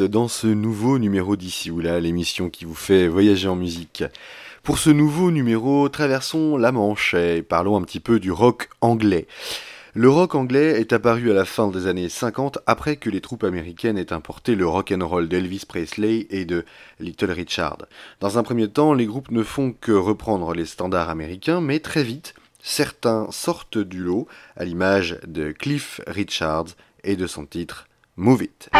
Dans ce nouveau numéro d'ici ou là, l'émission qui vous fait voyager en musique. Pour ce nouveau numéro, traversons la Manche et parlons un petit peu du rock anglais. Le rock anglais est apparu à la fin des années 50 après que les troupes américaines aient importé le rock and roll d'Elvis Presley et de Little Richard. Dans un premier temps, les groupes ne font que reprendre les standards américains, mais très vite, certains sortent du lot, à l'image de Cliff Richards et de son titre Move It.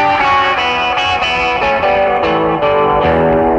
Bye.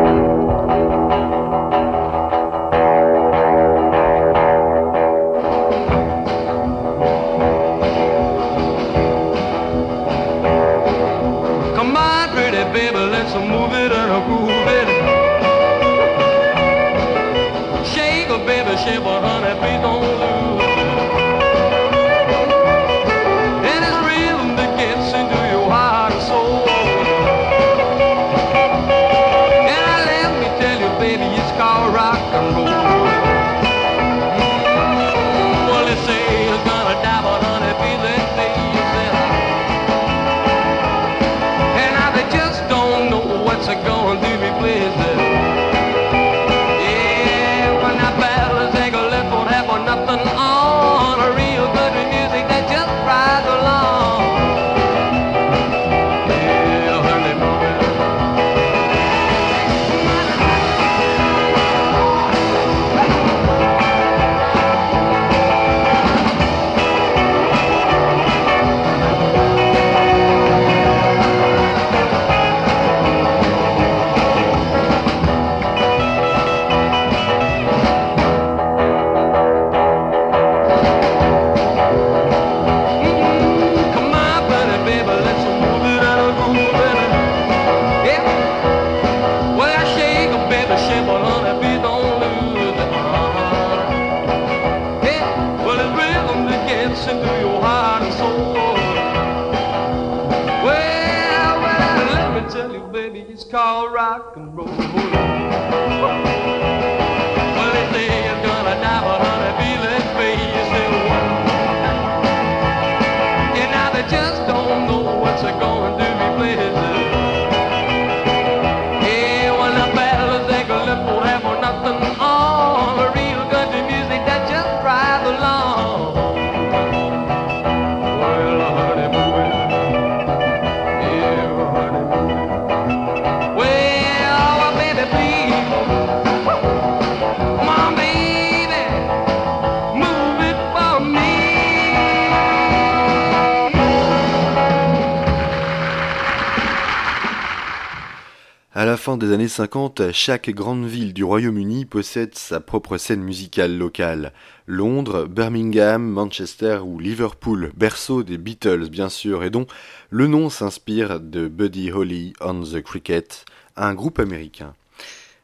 Fin des années 50, chaque grande ville du Royaume-Uni possède sa propre scène musicale locale. Londres, Birmingham, Manchester ou Liverpool, berceau des Beatles bien sûr, et dont le nom s'inspire de Buddy Holly on the Cricket, un groupe américain.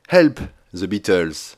Help the Beatles.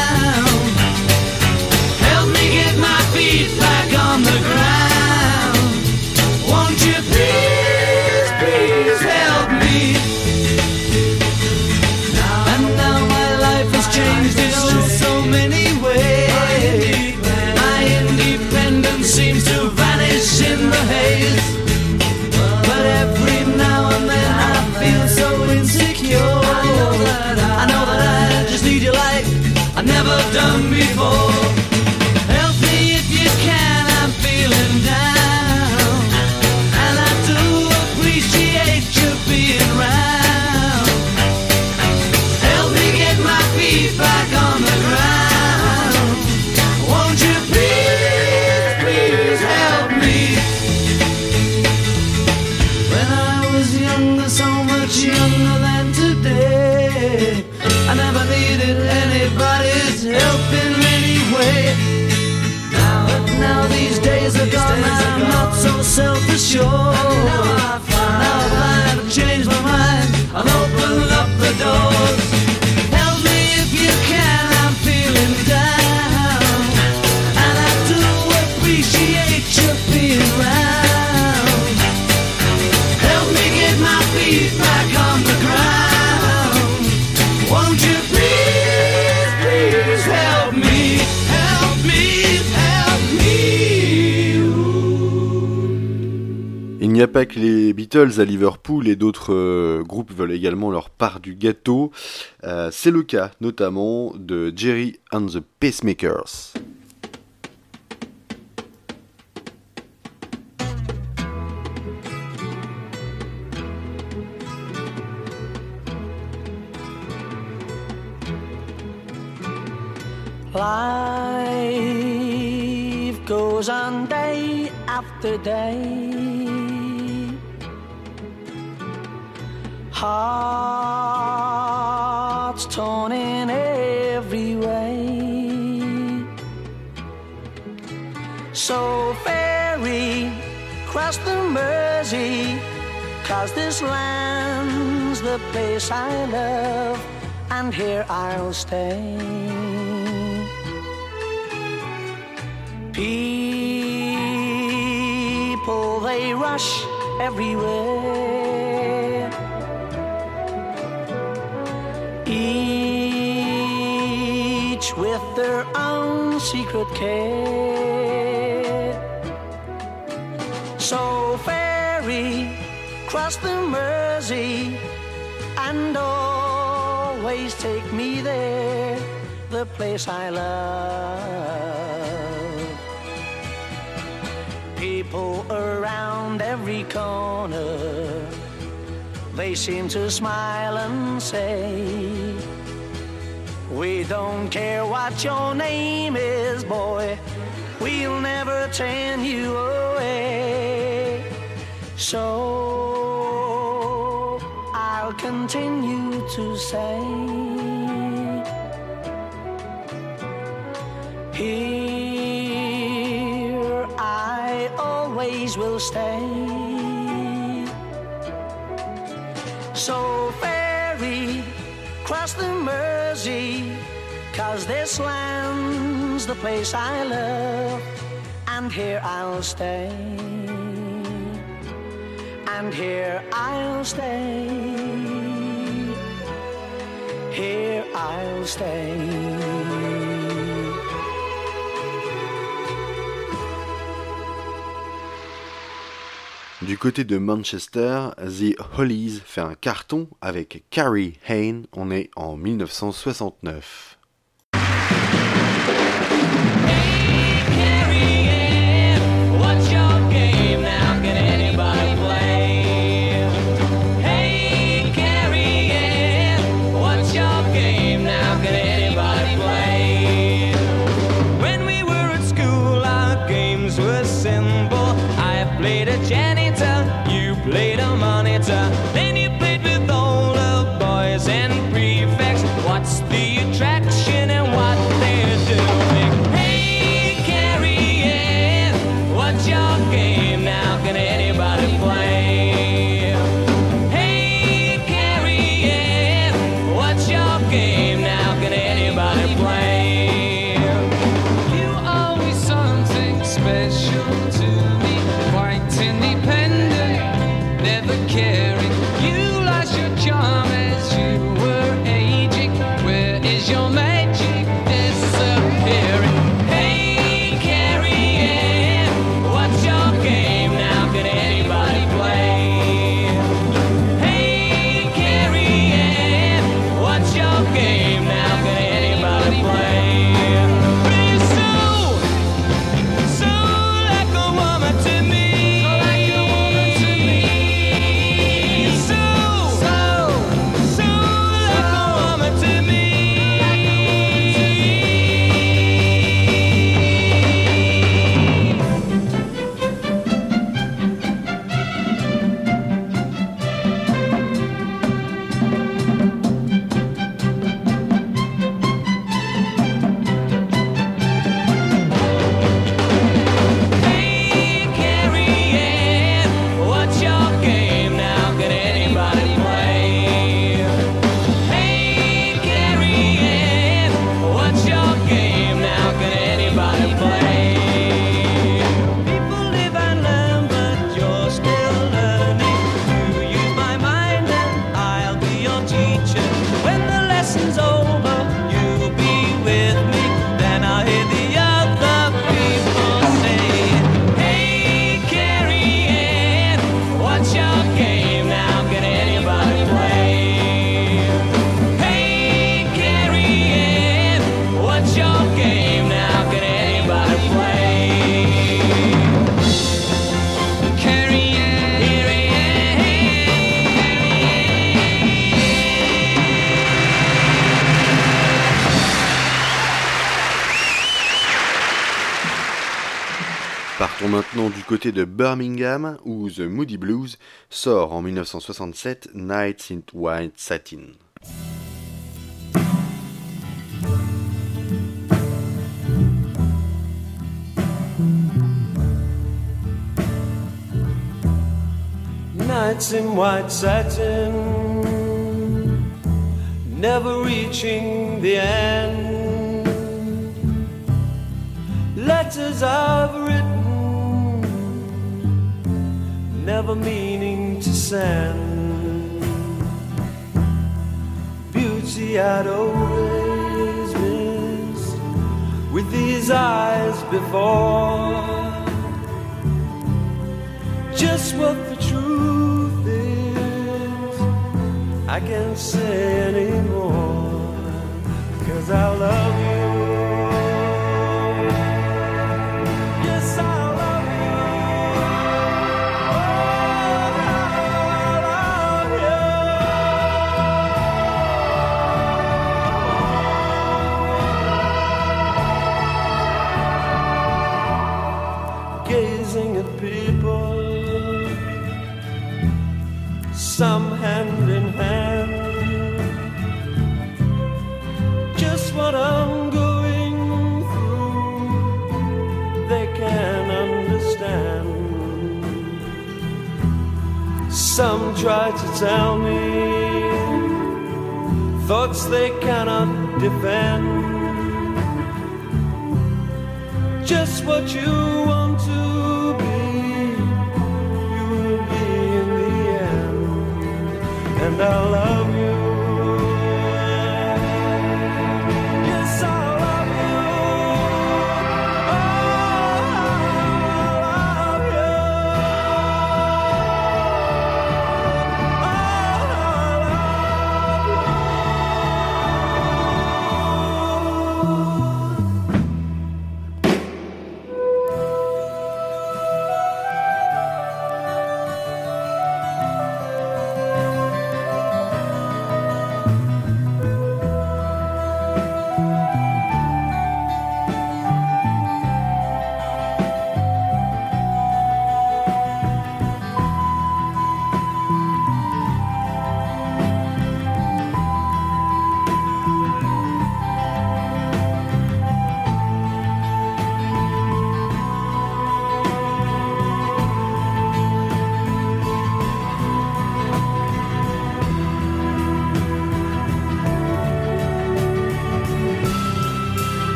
Done pas que les Beatles à Liverpool et d'autres euh, groupes veulent également leur part du gâteau. Euh, C'est le cas notamment de Jerry and the Pacemakers. Goes on day after day. Hearts torn in every way. So ferry cross the Mersey, cause this land's the place I love, and here I'll stay. People, they rush everywhere. With their own secret care. So ferry, cross the Mersey, and always take me there, the place I love. People around every corner, they seem to smile and say, We don't care what your name is, boy, we'll never turn you away. So I'll continue to say, Here I always will stay. So ferry, cross the Mersey, cause this land's the place I love, and here I'll stay. And here I'll stay. Here I'll stay. Du côté de Manchester, The Hollies fait un carton avec Carrie Hayne, on est en 1969. De Birmingham où The Moody Blues sort en 1967 Nights in White Satin. Nights in white satin, never reaching the end. Letters I've written, never meaning to send. Beauty I'd always missed with these eyes before just what the truth is. I can't say anymore, cause I love you. Some try to tell me thoughts they cannot defend. Just what you want to be, you will be in the end and I love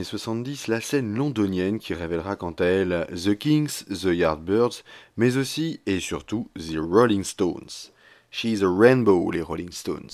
années 70, la scène londonienne qui révélera quant à elle The Kings, The Yardbirds, mais aussi et surtout The Rolling Stones. She's a Rainbow, les Rolling Stones.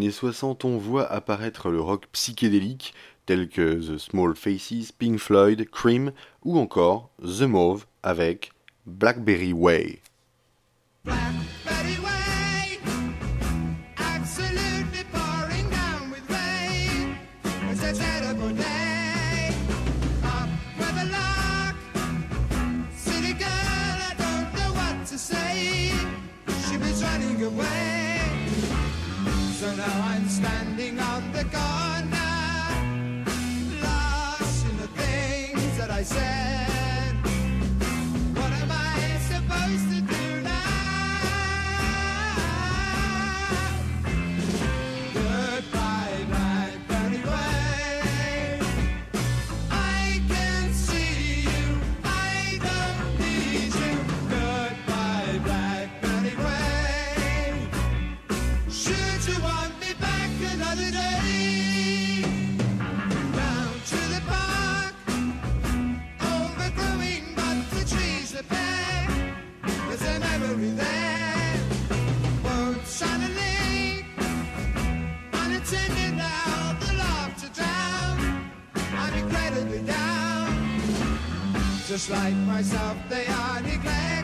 années 60, on voit apparaître le rock psychédélique tel que The Small Faces, Pink Floyd, Cream ou encore The Mauve avec Blackberry Way. Just like myself, they are neglected.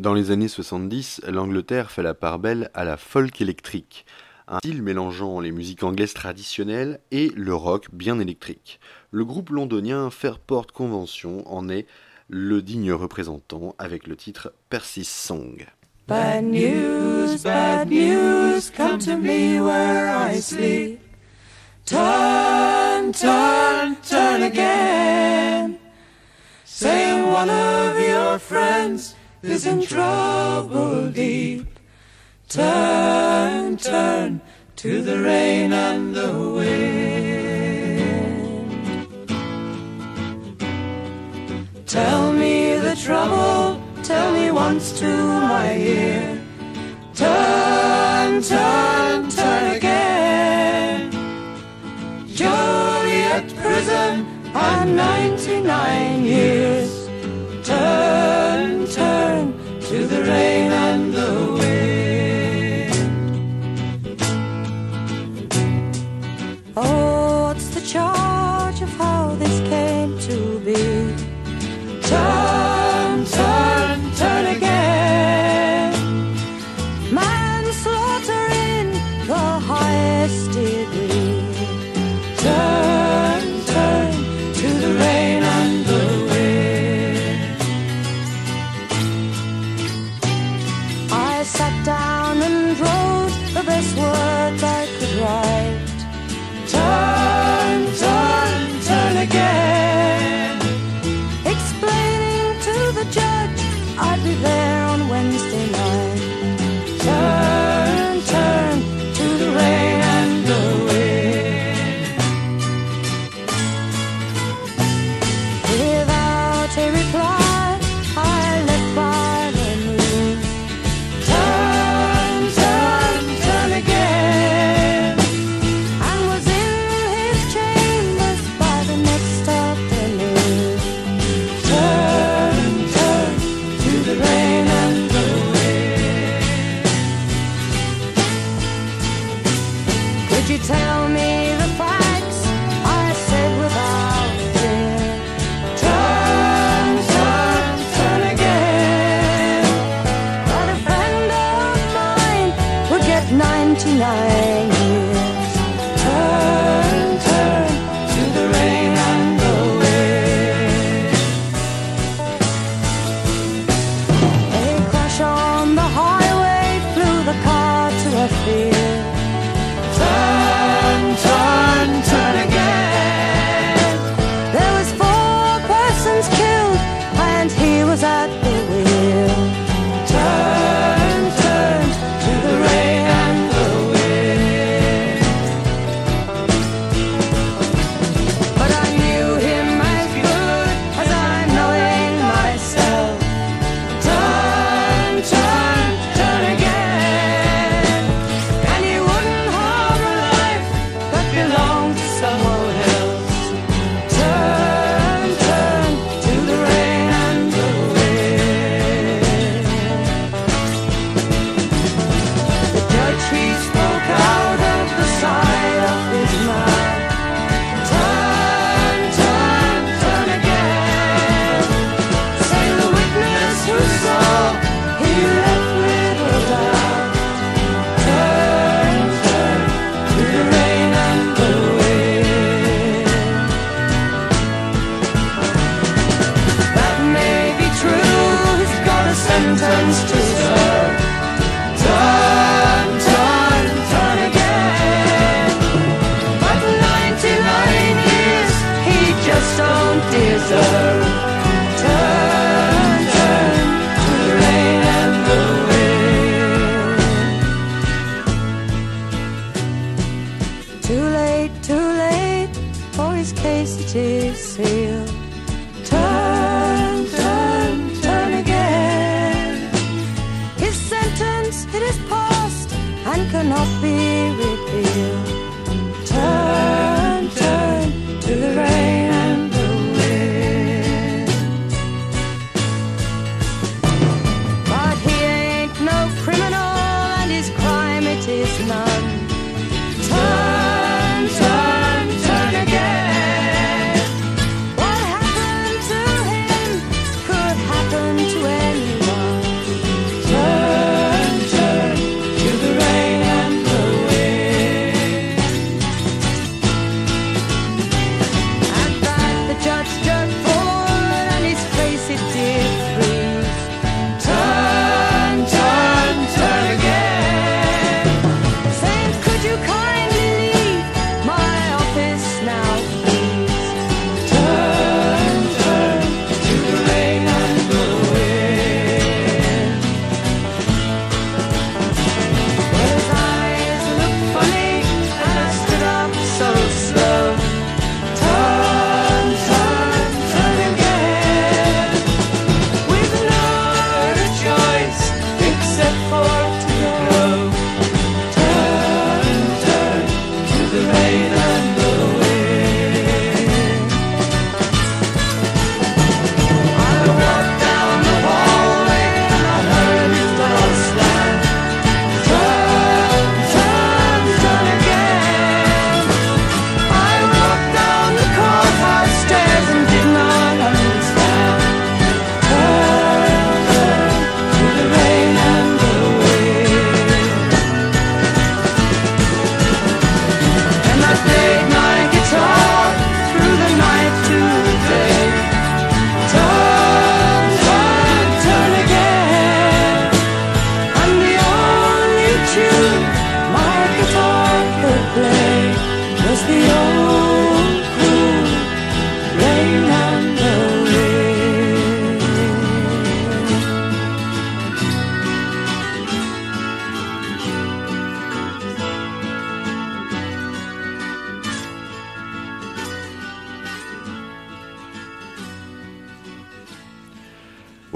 Dans les années 70, l'Angleterre fait la part belle à la folk électrique, un style mélangeant les musiques anglaises traditionnelles et le rock bien électrique. Le groupe londonien Fairport Convention en est le digne représentant avec le titre Percy's Song. Bad news, bad news, come to me where I sleep. Turn, turn, turn again. Say one of your friends is in trouble deep. Turn, turn to the rain and the wind. Tell me the trouble, tell me once to my ear. Turn, turn, turn again. Joliet prison, I'm 99 years.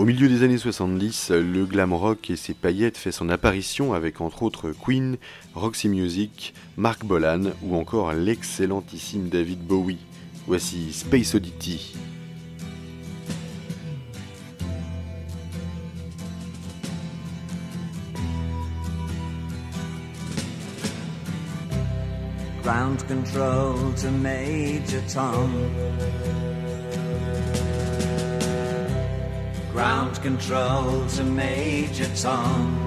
Au milieu des années 70, le glam rock et ses paillettes fait son apparition avec entre autres Queen, Roxy Music, Mark Bolan ou encore l'excellentissime David Bowie. Voici Space Oddity. Ground control to Major Tom. Ground control to Major Tom.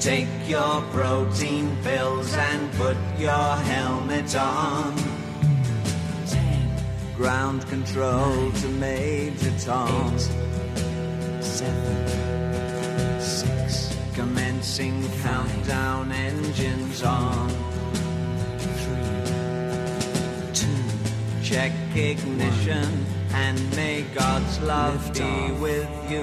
Take your protein pills and put your helmet on. Ground control to Major Tom. seven, six. Commencing countdown engines on. Check ignition and may God's love be with you.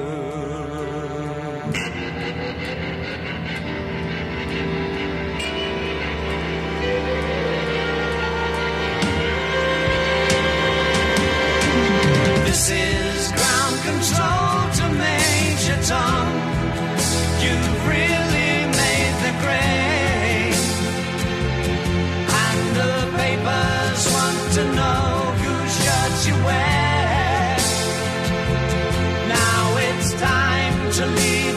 This is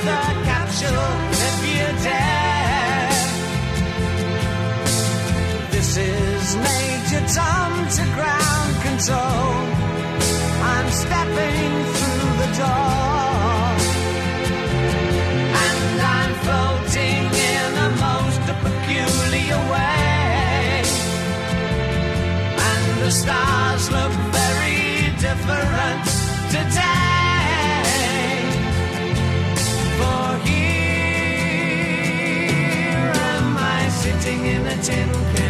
the capsule if you dare. This is Major Tom to ground control. I'm stepping through the door. Stars look very different today. floating in a tin can.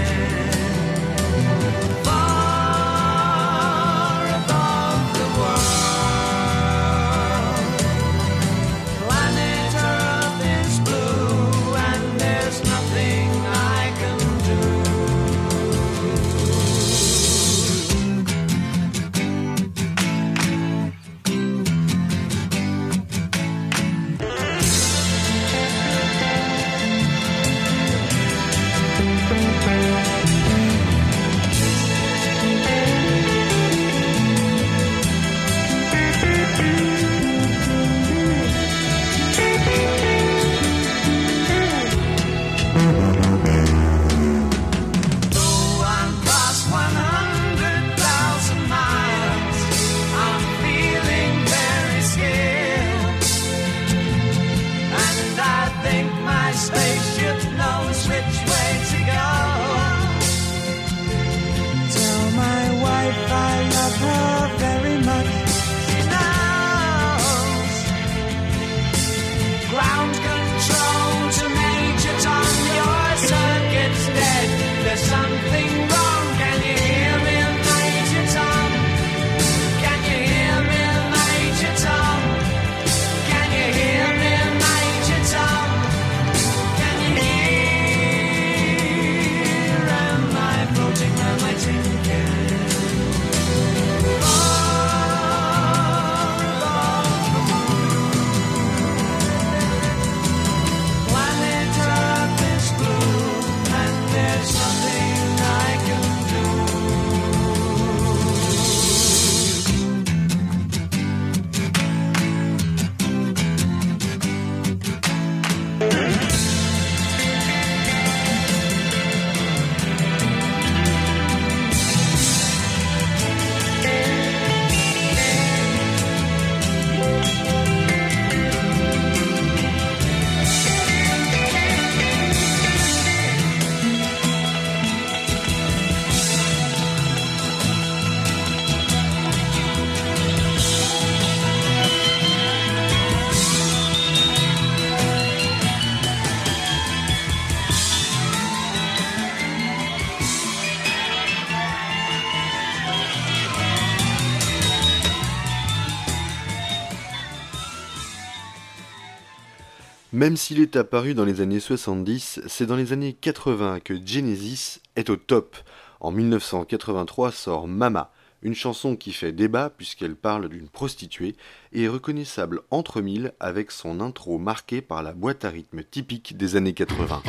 Même s'il est apparu dans les années 70, c'est dans les années 80 que Genesis est au top. En 1983 sort Mama, une chanson qui fait débat puisqu'elle parle d'une prostituée et est reconnaissable entre mille avec son intro marqué par la boîte à rythme typique des années 80.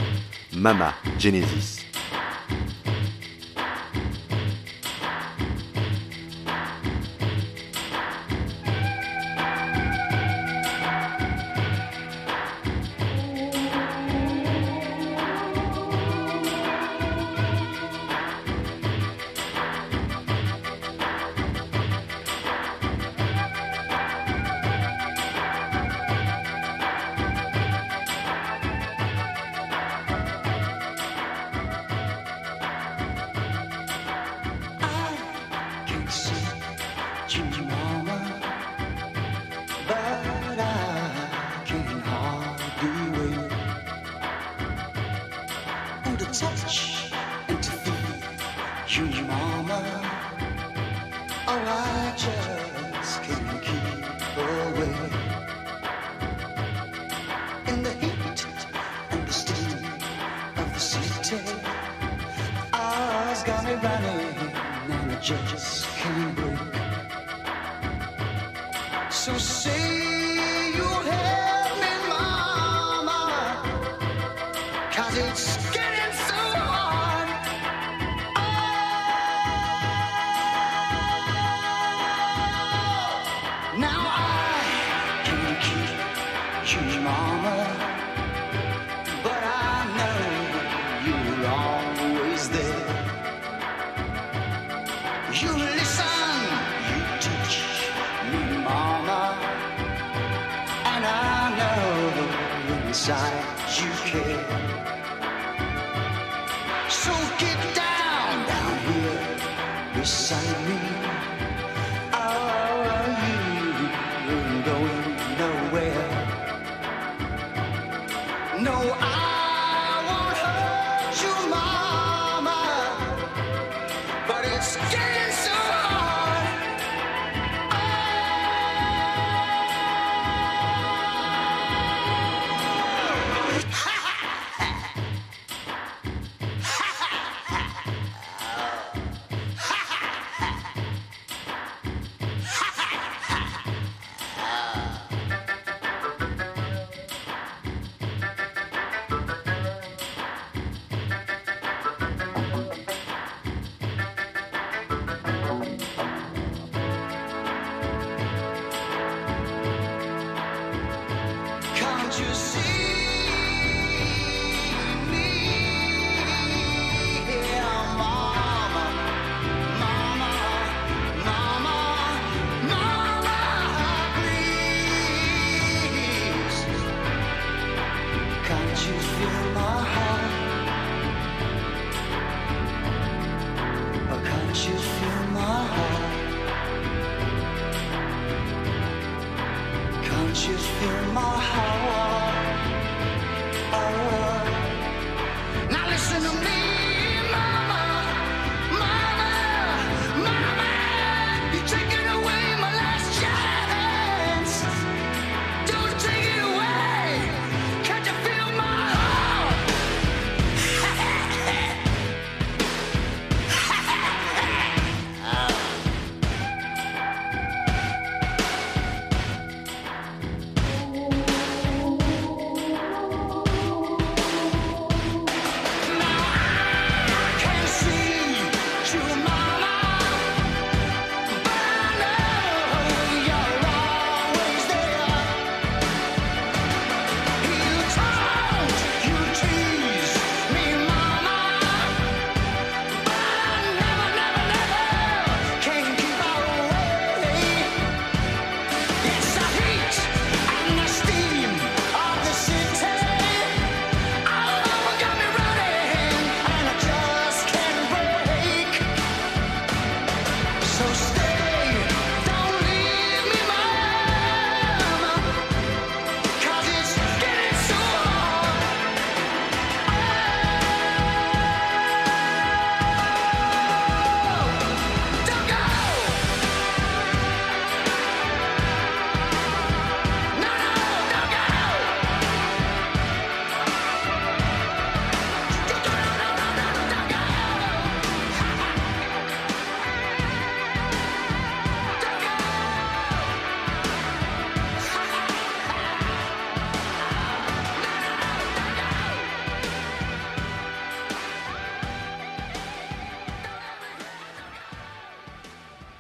Mama, Genesis. You listen, you teach me, Mama, and I know inside you care.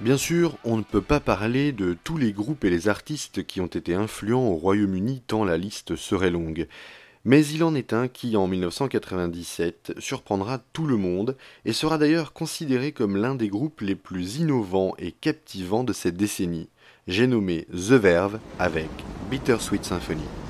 Bien sûr, on ne peut pas parler de tous les groupes et les artistes qui ont été influents au Royaume-Uni tant la liste serait longue. Mais il en est un qui, en 1997, surprendra tout le monde et sera d'ailleurs considéré comme l'un des groupes les plus innovants et captivants de cette décennie. J'ai nommé The Verve avec Bittersweet Symphony.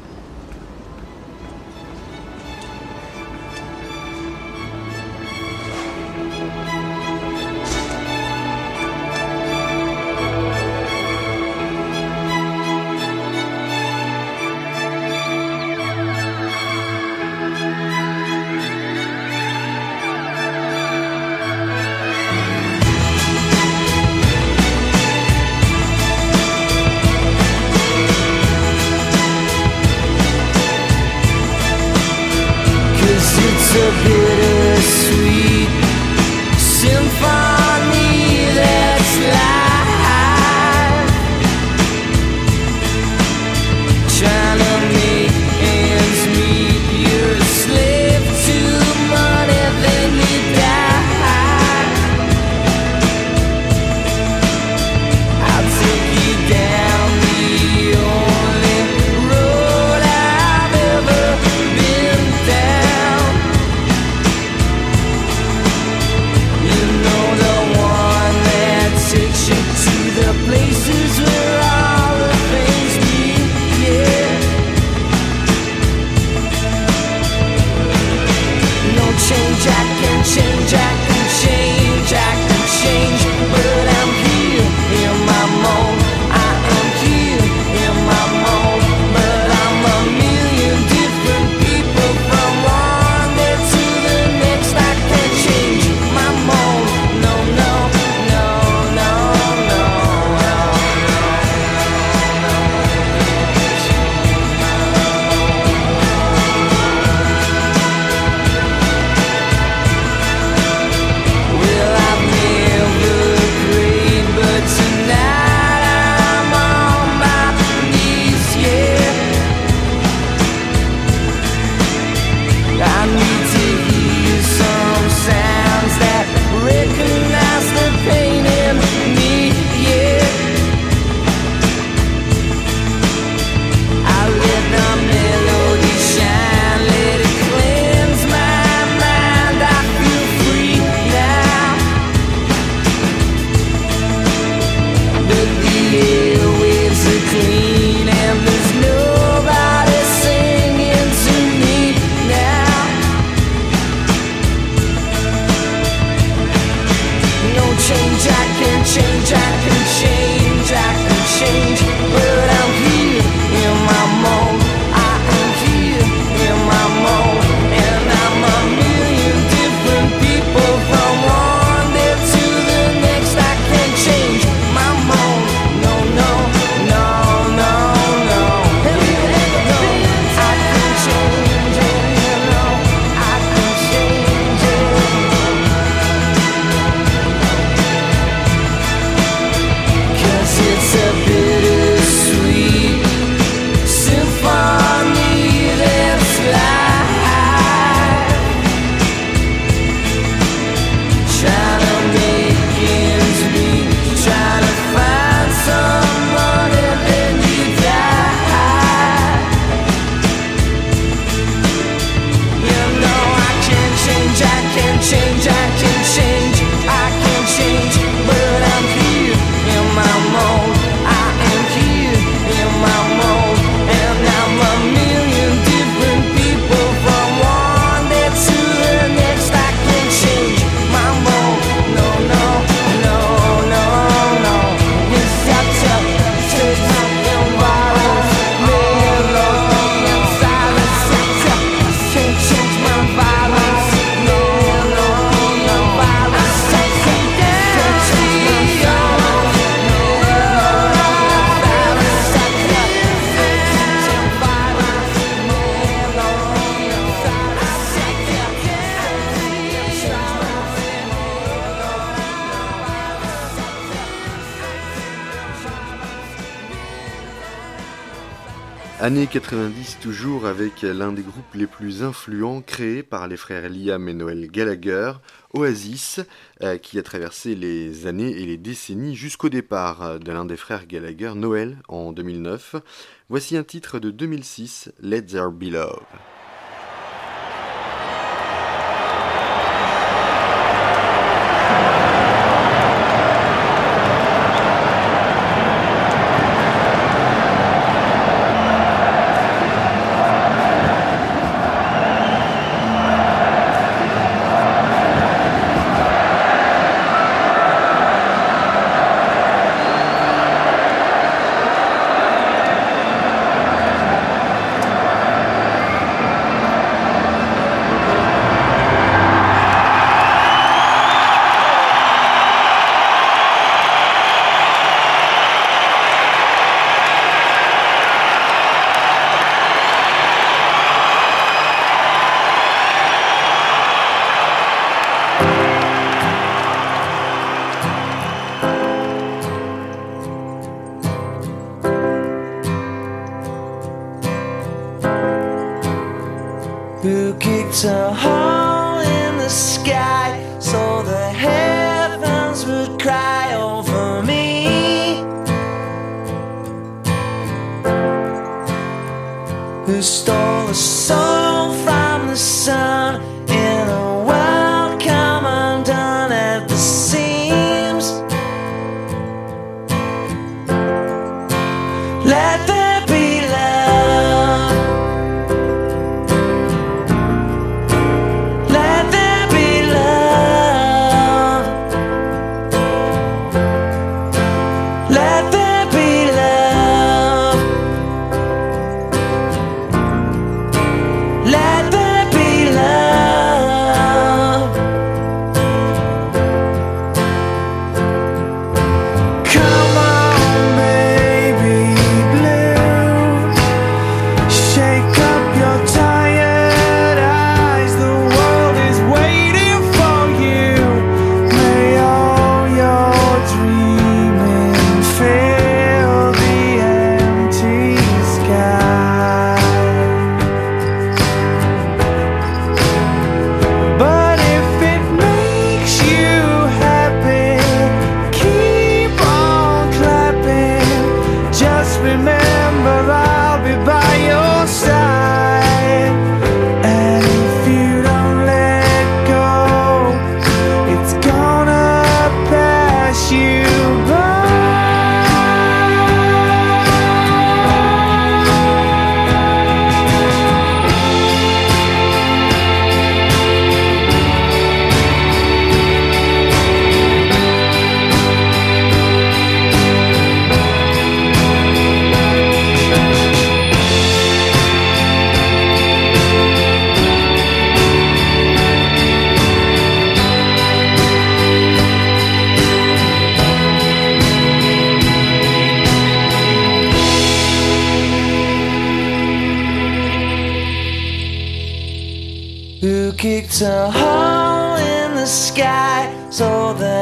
Années 90 toujours avec l'un des groupes les plus influents créés par les frères Liam et Noël Gallagher, Oasis, euh, qui a traversé les années et les décennies jusqu'au départ euh, de l'un des frères Gallagher, Noël, en 2009. Voici un titre de 2006, Let There Be Love.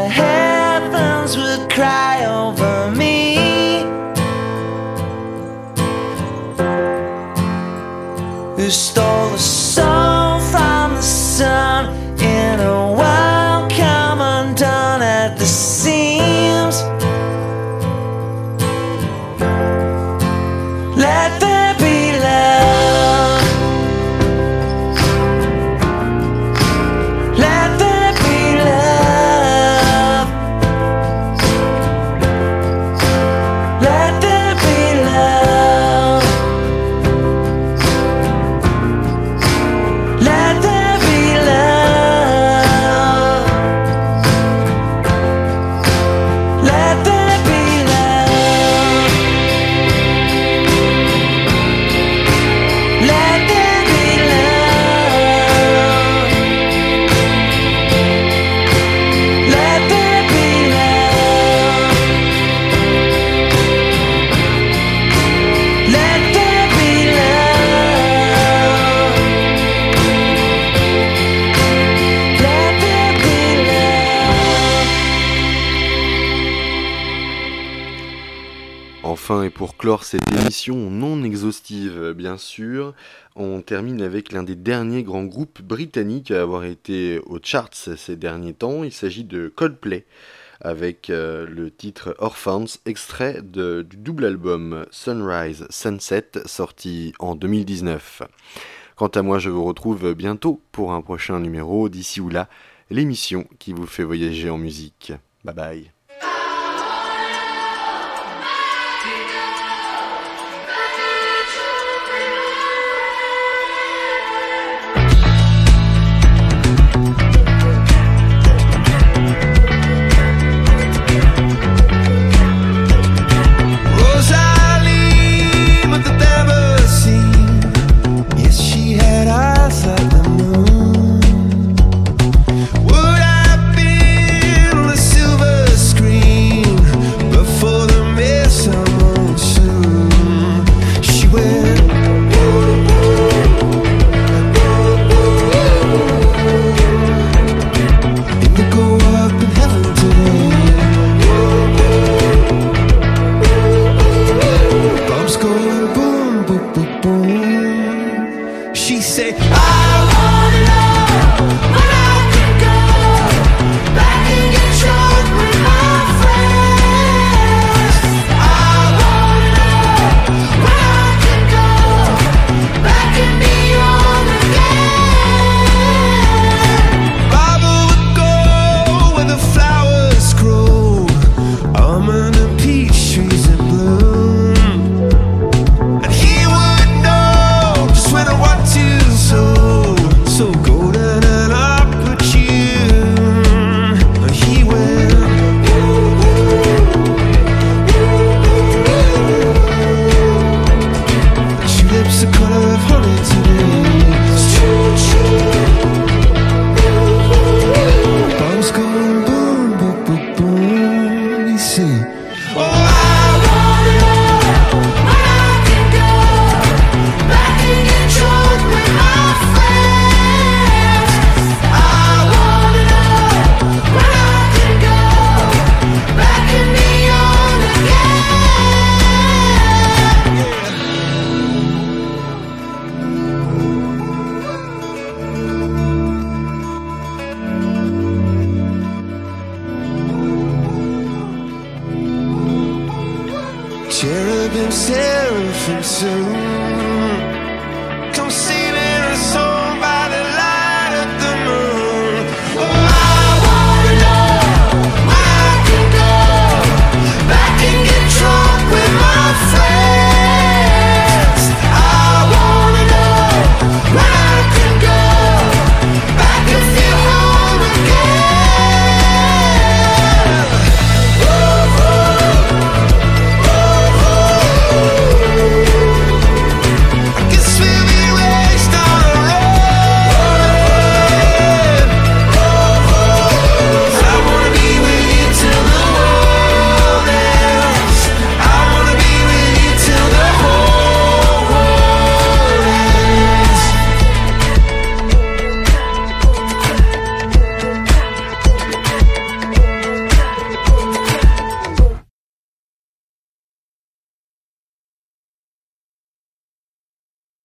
the heavens would cry over me. Who stole the clore cette émission non exhaustive, bien sûr, on termine avec l'un des derniers grands groupes britanniques à avoir été aux charts ces derniers temps. Il s'agit de Coldplay avec euh, le titre Orphans, extrait du double album Sunrise Sunset, sorti en 2019. Quant à moi, je vous retrouve bientôt pour un prochain numéro d'ici ou là, l'émission qui vous fait voyager en musique. Bye bye.